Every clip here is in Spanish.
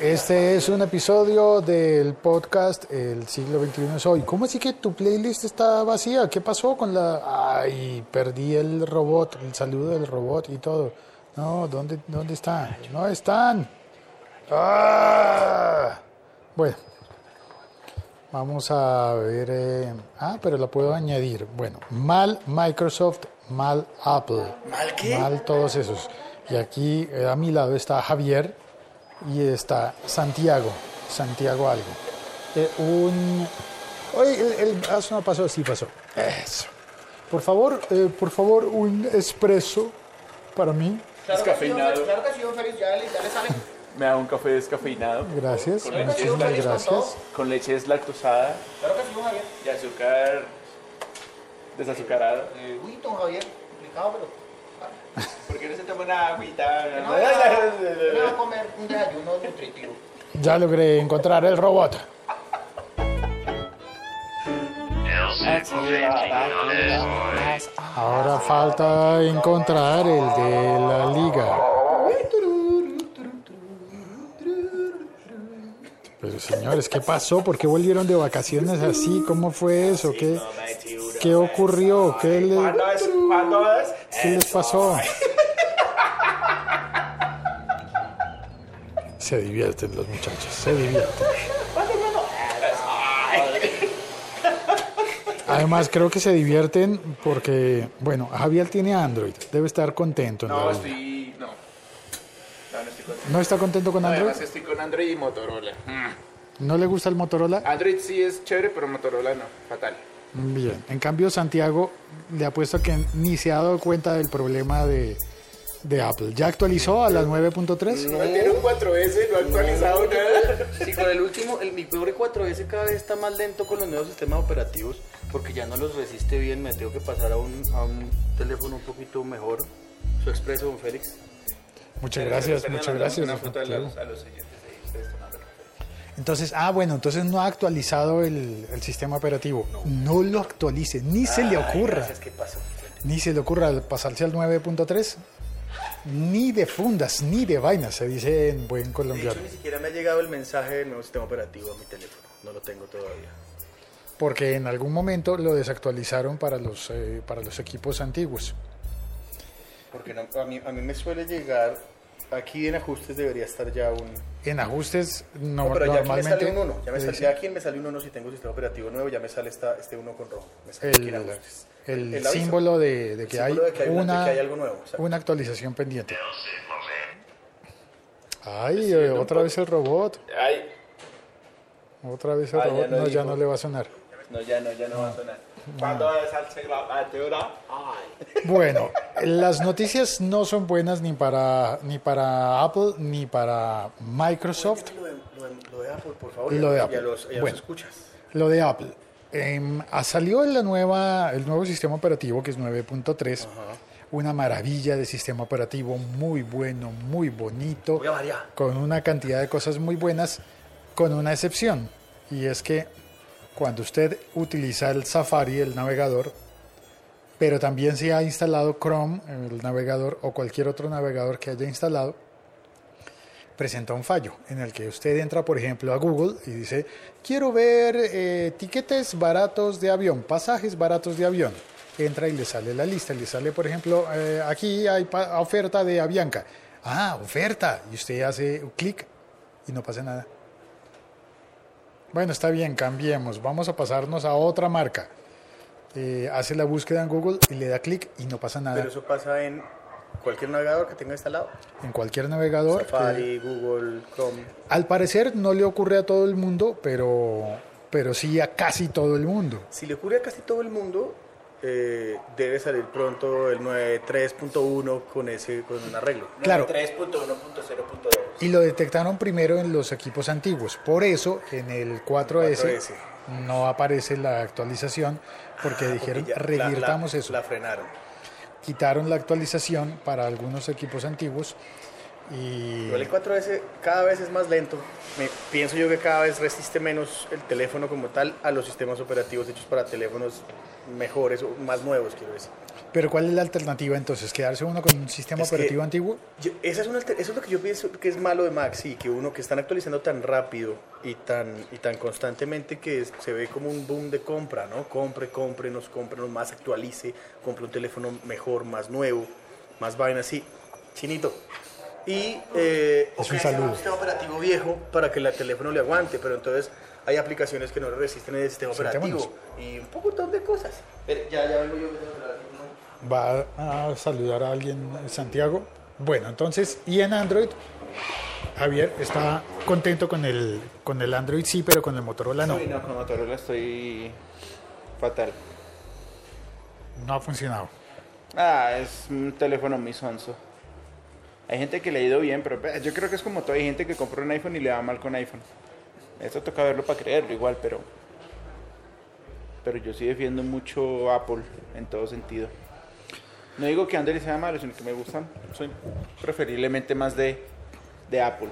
Este es un episodio del podcast El siglo XXI es hoy. ¿Cómo así que tu playlist está vacía? ¿Qué pasó con la...? Ay, perdí el robot, el saludo del robot y todo. No, ¿dónde, dónde están? No están. Ah. Bueno, vamos a ver... eh, Ah, pero la puedo añadir. Bueno, mal Microsoft, mal Apple. ¿Mal qué? Mal todos esos. Y aquí eh, a mi lado está Javier y está Santiago. Santiago algo. Eh, un... Oye, el, el- ah, no pasó, sí pasó. Eso. Por favor, eh, por favor, un espresso para mí. Descafeinado. Claro que sí, don Félix, ya le, ya le sale. Me da un café descafeinado Gracias, Con leche muchísimas deslactosada. gracias. con leche deslactosada Claro que sí, don Javier. y azúcar desazucarado. Eh, uy, don Javier, complicado, pero. Ah, ¿Por qué no se toma una agüita? No, no, comer un desayuno nutritivo. Ya logré encontrar el robot. Ahora falta encontrar el de la liga. Pero señores, ¿qué pasó? ¿Por qué volvieron de vacaciones así? ¿Cómo fue eso? ¿Qué, qué ocurrió? ¿Qué, le- qué les pasó? Se divierten los muchachos, se divierten. Además, creo que se divierten porque, bueno, Javier tiene Android, debe estar contento. en la No, vida. estoy... No. No, no estoy con... ¿No está contento con Android? Además estoy con Android y Motorola. Mm. ¿No le gusta el Motorola? Android sí es chévere, pero Motorola no. Fatal. Bien. En cambio, Santiago le apuesto que ni se ha dado cuenta del problema de, de Apple. ¿Ya actualizó a la 9.3? No tiene un 4S, no ha actualizado nada. Sí, con el último, el, mi pobre 4S cada vez está más lento con los nuevos sistemas operativos porque ya no los resiste bien. Me tengo que pasar a un, a un teléfono un poquito mejor. Su expreso, don Félix. Muchas gracias, muchas gracias. Una foto a los, a los oyentes de ustedes tomando café. Entonces, ah, bueno, entonces no ha actualizado el, el sistema operativo. No. lo actualice, ni se le ocurra. Gracias, ¿qué pasó? Ni se le ocurra pasarse al 9.3. Ni de fundas, ni de vainas, se dice en buen De hecho, colombiano. ni siquiera me ha llegado el mensaje del nuevo sistema operativo a mi teléfono. No lo tengo todavía. Porque en algún momento lo desactualizaron para los, eh, para los equipos antiguos. Porque no- a, mí, a mí me suele llegar, aquí en ajustes debería estar ya un... En ajustes, no, No, pero ya aquí me normalmente. sale un 1. Ya, me le sale, ya aquí me sale un 1 si tengo sistema operativo nuevo, ya me sale esta, este 1 con rojo. Me sale aquí en ajustes. El símbolo de, de que, El hay símbolo de que hay una- una, de que hay algo nuevo, exacto. una actualización pendiente. Ay, otra vez el robot. Ay, Otra vez el Ah, ya robot. no no, ya no le va a sonar. no, ya no, ya no va a sonar. ¿Cuándo es al siglo XXI? Ay. Bueno, las noticias no son buenas ni para ni para Apple ni para Microsoft. Lo de, lo de- lo de Apple, por favor. Lo de Apple. Y a los, Bueno. escuchas. Lo de Apple. Ah, salió la nueva, el nuevo sistema operativo que es 9.3. Una maravilla de sistema operativo, muy bueno, muy bonito, Voy a variar. con una cantidad de cosas muy buenas, con una excepción. Y es que cuando usted utiliza el Safari, el navegador, pero también se ha instalado Chrome, el navegador, o cualquier otro navegador que haya instalado, presenta un fallo en el que usted entra, por ejemplo, a Google y dice, quiero ver eh, tiquetes baratos de avión, pasajes baratos de avión. Entra y le sale la lista, le sale, por ejemplo, eh, aquí hay oferta de Avianca. Ah, oferta. Y usted hace clic y no pasa nada. Bueno, está bien, cambiemos. Vamos a pasarnos a otra marca. Eh, hace la búsqueda en Google y le da clic y no pasa nada. Pero eso pasa en cualquier navegador que tenga instalado. En cualquier navegador. que- Safari, Google, Chrome. Al parecer no le ocurre a todo el mundo, pero, pero sí a casi todo el mundo. Si le ocurre a casi todo el mundo, eh, debe salir pronto el 9.3.1 con ese con un arreglo. Claro. 3.1.0.2. Y lo detectaron primero en los equipos antiguos. Por eso en el 4S, 4S. no aparece la actualización, porque Ah, dijeron porque ya revirtamos la, eso. La frenaron. Quitaron la actualización para algunos equipos antiguos Y El 4S cada vez es más lento. Me, pienso yo que cada vez resiste menos el teléfono como tal a los sistemas operativos hechos para teléfonos mejores o más nuevos, quiero decir. Pero ¿cuál es la alternativa entonces? ¿Quedarse uno con un sistema Es operativo antiguo? Yo- esa es una eso es lo que yo pienso que es malo de Mac, sí, que uno que están actualizando tan rápido y tan, y tan constantemente que es- se ve como un boom de compra, ¿no? Compre, cómprenos, cómprenos más, actualice, compre un teléfono mejor, más nuevo, más vaina así, chinito. Y eh, Es un sea saludo. un sistema operativo viejo para que el teléfono le aguante, pero entonces hay aplicaciones que no resisten el sistema operativo y un poco de cosas. Pero ya, ya vengo yo. ¿Va a saludar a alguien, Santiago? Bueno, entonces, y en Android, Javier está contento con el, con el Android, sí, pero con el Motorola no. Uy, no, con Motorola estoy fatal. No ha funcionado. Ah, es un teléfono muy sonso. Hay gente que le ha ido bien, pero pues, yo creo que es como todo. Hay gente que compra un iPhone y le va mal con iPhone. Esto toca verlo para creerlo igual, pero... Pero yo sí defiendo mucho Apple en todo sentido. No digo que Android sea malo, sino que me gustan. Soy preferiblemente más de, de Apple.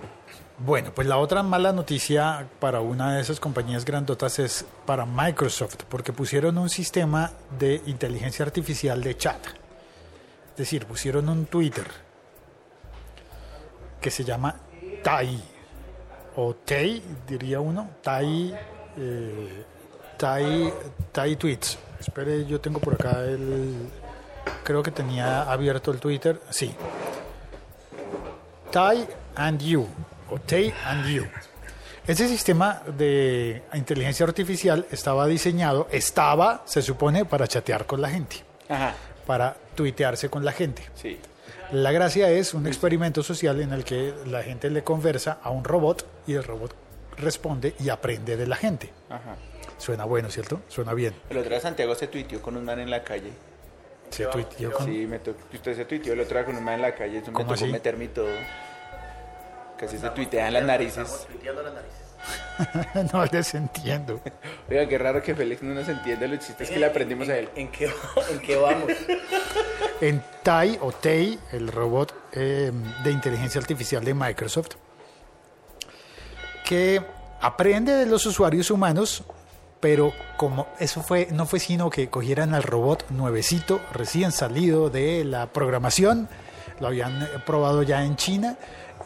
Bueno, pues la otra mala noticia para una de esas compañías grandotas es para Microsoft, porque pusieron un sistema de inteligencia artificial de chat. Es decir, pusieron un Twitter que se llama Tai, o Tai, diría uno, Tai, eh, Tai, Tai Tweets. Espere, yo tengo por acá el... Creo que tenía abierto el Twitter. Sí, Tai and You, o Tai and You. Ese sistema de inteligencia artificial estaba diseñado, estaba, se supone, para chatear con la gente, Ajá, para tuitearse con la gente. sí. La gracia es un experimento social en el que la gente le conversa a un robot y el robot responde y aprende de la gente. Ajá. Suena bueno, ¿cierto? Suena bien. El otro día Santiago se tuiteó con un man en la calle. Se tuiteó con... Sí, me tocó. Usted se tuiteó el otro día con un man en la calle. Eso me ¿Cómo tocó así? meterme y todo. Casi se tuitean las narices. Tuiteando las narices. no les entiendo. Oiga, qué raro que Félix no nos entienda los chistes que le aprendimos a él. ¿En qué, en qué vamos? En Tai o Tai, el robot eh, de inteligencia artificial de Microsoft, que aprende de los usuarios humanos, pero como eso fue, no fue sino que cogieran al robot nuevecito, recién salido de la programación, lo habían eh, probado ya en China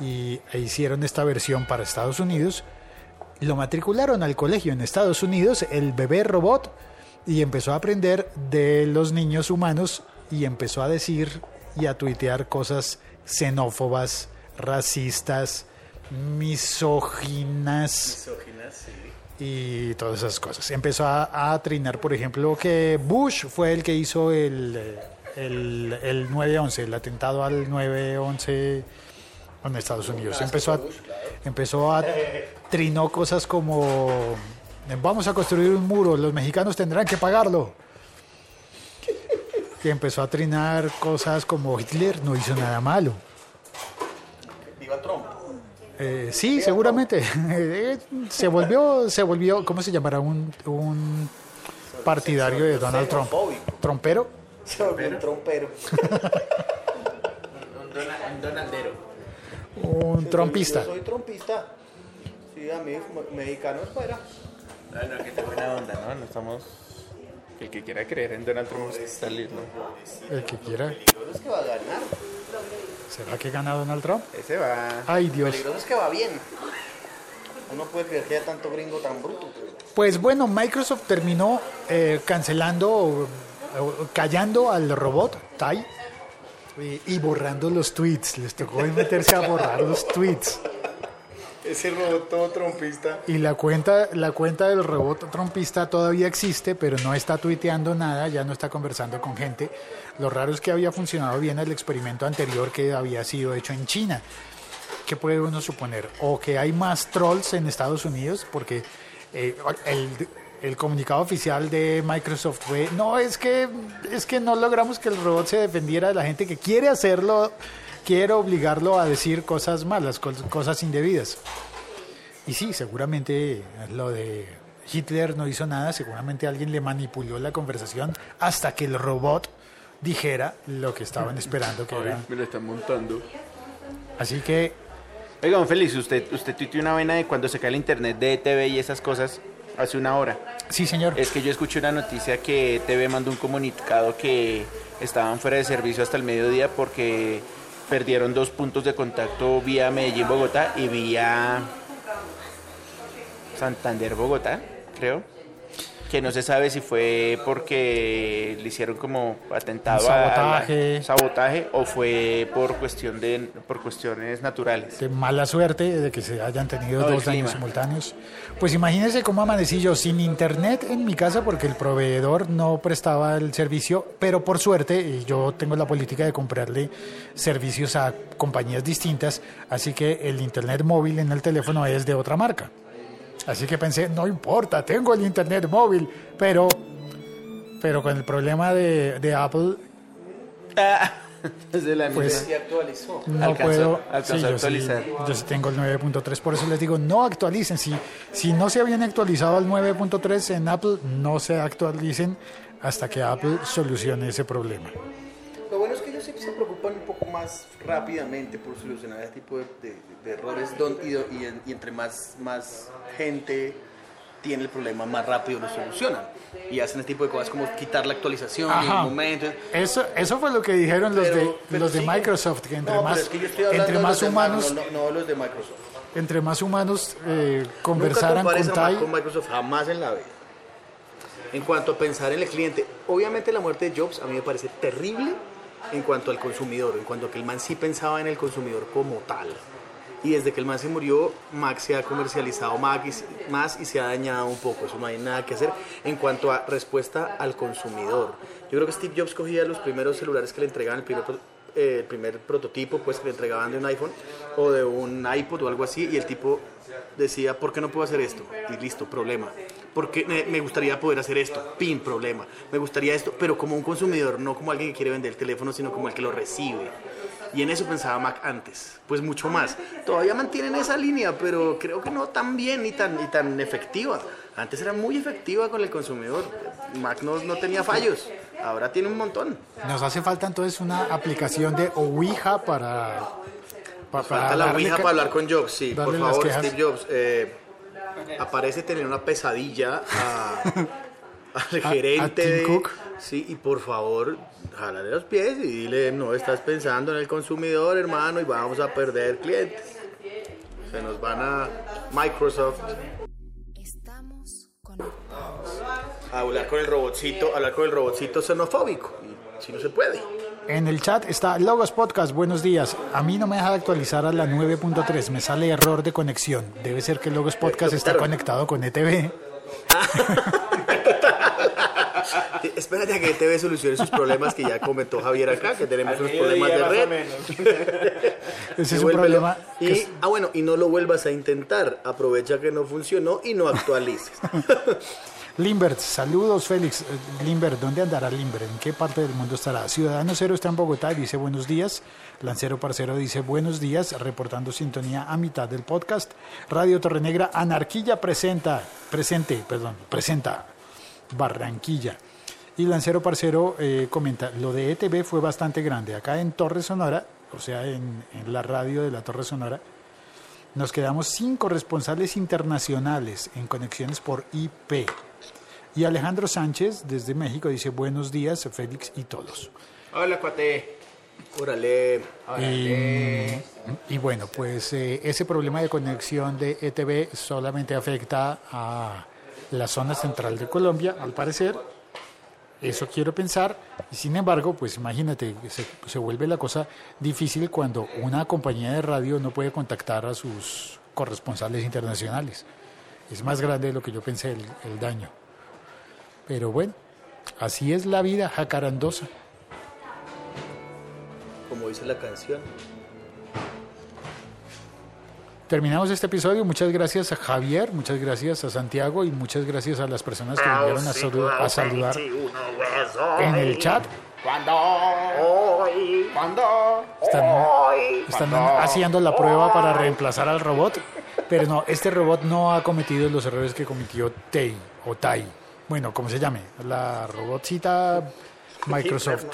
y e hicieron esta versión para Estados Unidos. Lo matricularon al colegio en Estados Unidos, el bebé robot, y empezó a aprender de los niños humanos y empezó a decir y a tuitear cosas xenófobas, racistas, misóginas Misóginas, sí. y todas esas cosas. Empezó a, a trinar, por ejemplo, que Bush fue el que hizo el, el, el 9-11, el atentado al 9-11 en Estados Unidos. Empezó a, empezó a trinó cosas como vamos a construir un muro, los mexicanos tendrán que pagarlo. Y empezó a trinar cosas como Hitler no hizo nada malo. Viva Trump. Eh, sí, seguramente. Se volvió, se volvió, ¿cómo se llamará? Un, un partidario de Donald Trump. ¿Trompero? Se volvió un trompero. Un trompista. Yo soy trompista. Sí, a mí, mexicanos fuera. No, no, que está buena onda, ¿no? No estamos... El que quiera creer en Donald Trump está listo. El que quiera. Es que va a ganar. ¿Será que gana Donald Trump? Ese va... Ay, Dios. Peligroso es que va bien. Uno puede creer que haya tanto gringo tan bruto. Pues bueno, Microsoft terminó eh, cancelando, callando al robot Tai y, y borrando los tweets. Les tocó meterse a borrar los tweets. Ese robot todo trompista. Y la cuenta, la cuenta del robot trompista todavía existe, pero no está tuiteando nada, ya no está conversando con gente. Lo raro es que había funcionado bien el experimento anterior que había sido hecho en China. ¿Qué puede uno suponer? O que hay más trolls en Estados Unidos, porque eh, el, el comunicado oficial de Microsoft fue, no, es que, es que no logramos que el robot se defendiera de la gente que quiere hacerlo, quiere obligarlo a decir cosas malas, cos- cosas indebidas. Y sí, seguramente lo de Hitler no hizo nada, seguramente alguien le manipuló la conversación hasta que el robot dijera lo que estaban esperando que era. Me lo están montando. Así que Oiga, don Félix, usted, usted tuiteó una vaina de cuando se cae el internet de ETV y esas cosas hace una hora. sí, señor. Es que yo escuché una noticia que ETV mandó un comunicado que estaban fuera de servicio hasta el mediodía porque perdieron dos puntos de contacto vía Medellín-Bogotá y vía Santander-Bogotá, creo. Que no se sabe si fue porque le hicieron como atentado a- a Sabotaje. sabotaje o fue por cuestión de por cuestiones naturales. de mala suerte de que se hayan tenido No, dos daños simultáneos. Pues imagínense cómo amanecí yo sin internet en mi casa porque el proveedor no prestaba el servicio, pero por suerte y yo tengo la política de comprarle servicios a compañías distintas, así que el internet móvil en el teléfono es de otra marca. Así que pensé, no importa, tengo el internet móvil, pero pero con el problema de, de Apple Es de la Pues- actualizó. No Alcanzó- puedo. alcanzó sí, yo sí- actualizar. yo sí tengo el 9.3, por eso les digo, no actualicen. Si, si no se habían actualizado al 9.3 en Apple, no se actualicen hasta que Apple solucione ese problema. Lo bueno es que ellos siempre se preocupan un poco más rápidamente por solucionar ese tipo de, de- de errores don- y, y y entre más, más gente tiene el problema, más rápido lo solucionan. Y hacen ese tipo de cosas como quitar la actualización en un momento. Eso, eso fue lo que dijeron los de, los de. Microsoft, que entre no, más, es que entre más humanos, no, no, no los de Microsoft. entre más humanos eh, Nunca conversaran compares con Tai, con Microsoft, jamás en la vida. En cuanto a pensar en el cliente, obviamente la muerte de Jobs a mí me parece terrible en cuanto al consumidor, en cuanto a que el man sí pensaba en el consumidor como tal. Y desde que el man se murió, Mac se ha comercializado más y, se ha dañado un poco. Eso no hay nada que hacer en cuanto a respuesta al consumidor. Yo creo que Steve Jobs cogía los primeros celulares que le entregaban, el primer, eh, el primer prototipo pues, que le entregaban de un iPhone o de un iPod o algo así, y el tipo decía, ¿por qué no puedo hacer esto? Y listo, problema. Porque me gustaría poder hacer esto, pin, problema. Me gustaría esto, pero como un consumidor, no como alguien que quiere vender el teléfono, sino como el que lo recibe. Y en eso pensaba Mac antes, pues mucho más. Todavía mantienen esa línea, pero creo que no tan bien ni tan, ni tan efectiva. Antes era muy efectiva con el consumidor. Mac no, no tenía fallos, ahora tiene un montón. nos hace falta entonces una aplicación de Ouija para... pa- para Falta la Ouija para hablar con Jobs, sí. Por favor. Steve Jobs. eh, aparece tener una pesadilla a- al A- a gerente Tim de- Cook. Sí, y por favor, jálale los pies y dile, no estás pensando en el consumidor, hermano, y vamos a perder clientes. Se nos van a Microsoft Estamos conectados. a hablar con el robotcito, hablar con el robotcito xenofóbico. Y si no se puede. En el chat está Logos Podcast, buenos días. A mí no me deja de actualizar a la 9.3, me sale error de conexión. Debe ser que Logos Podcast está conectado con ETV. Espérate a que TV solucione sus problemas que ya comentó Javier acá, que tenemos unos problemas de red. Ese es un problema. que Y, es- ah, bueno, y no lo vuelvas a intentar. Aprovecha que no funcionó y no actualices. Limbert, saludos Félix. Eh, Limbert, ¿dónde andará Limbert? ¿En qué parte del mundo estará? Ciudadano Cero está en Bogotá y dice buenos días. Lancero Parcero dice buenos días, reportando sintonía a mitad del podcast. Radio Torrenegra, Anarquilla presenta, presente, perdón, presenta Barranquilla. Y Lancero Parcero eh, comenta, lo de ETV fue bastante grande. Acá en Torre Sonora, o sea, en, en la radio de la Torre Sonora, nos quedamos sin corresponsales internacionales en conexiones por IP. Y Alejandro Sánchez, desde México, dice buenos días, Félix y todos. Hola, cuate. Órale. Y, y bueno, pues eh, ese problema de conexión de ETV solamente afecta a la zona central de Colombia, al parecer. Eso quiero pensar. Y sin embargo, pues imagínate, se, se vuelve la cosa difícil cuando una compañía de radio no puede contactar a sus corresponsales internacionales. Es más grande de lo que yo pensé el, el daño. Pero bueno, así es la vida jacarandosa. Como dice la canción. Terminamos este episodio. Muchas gracias a Javier, muchas gracias a Santiago y muchas gracias a las personas que vinieron a, salu- a saludar en el chat. Están, están haciendo la prueba para reemplazar al robot, pero no, este robot no ha cometido los errores que cometió Tei o Tai. Bueno, como se llame, la robotcita Microsoft.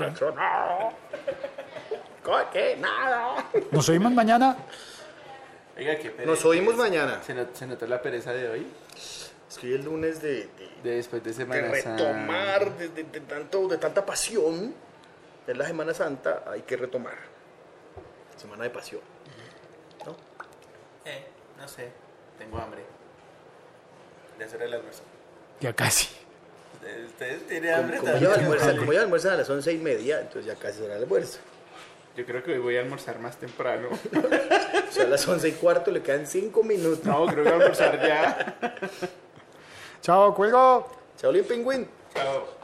¿Qué? Nada. Nos oímos mañana. Oiga, qué pereza. Nos oímos mañana. ¿Se, not- se notó la pereza de hoy? Es que hoy el lunes de, de- De después de de Semana Santa. retomar, de, de- de tanto, de tanta pasión. Es la Semana Santa, hay que retomar. Semana de pasión. ¿No? Eh, no sé. Tengo hambre. Ya será el almuerzo. Ya casi. ¿Ustedes, tienen Como, hambre como también? ya almuerzan, como ya almuerzan a las once y media, entonces ya casi será el almuerzo. Yo creo que hoy voy a almorzar más temprano. O sea, a las once y cuarto le quedan cinco minutos. No, creo que voy a almorzar ya. Chao, cuelgo. Chao, Pingüín. Chao.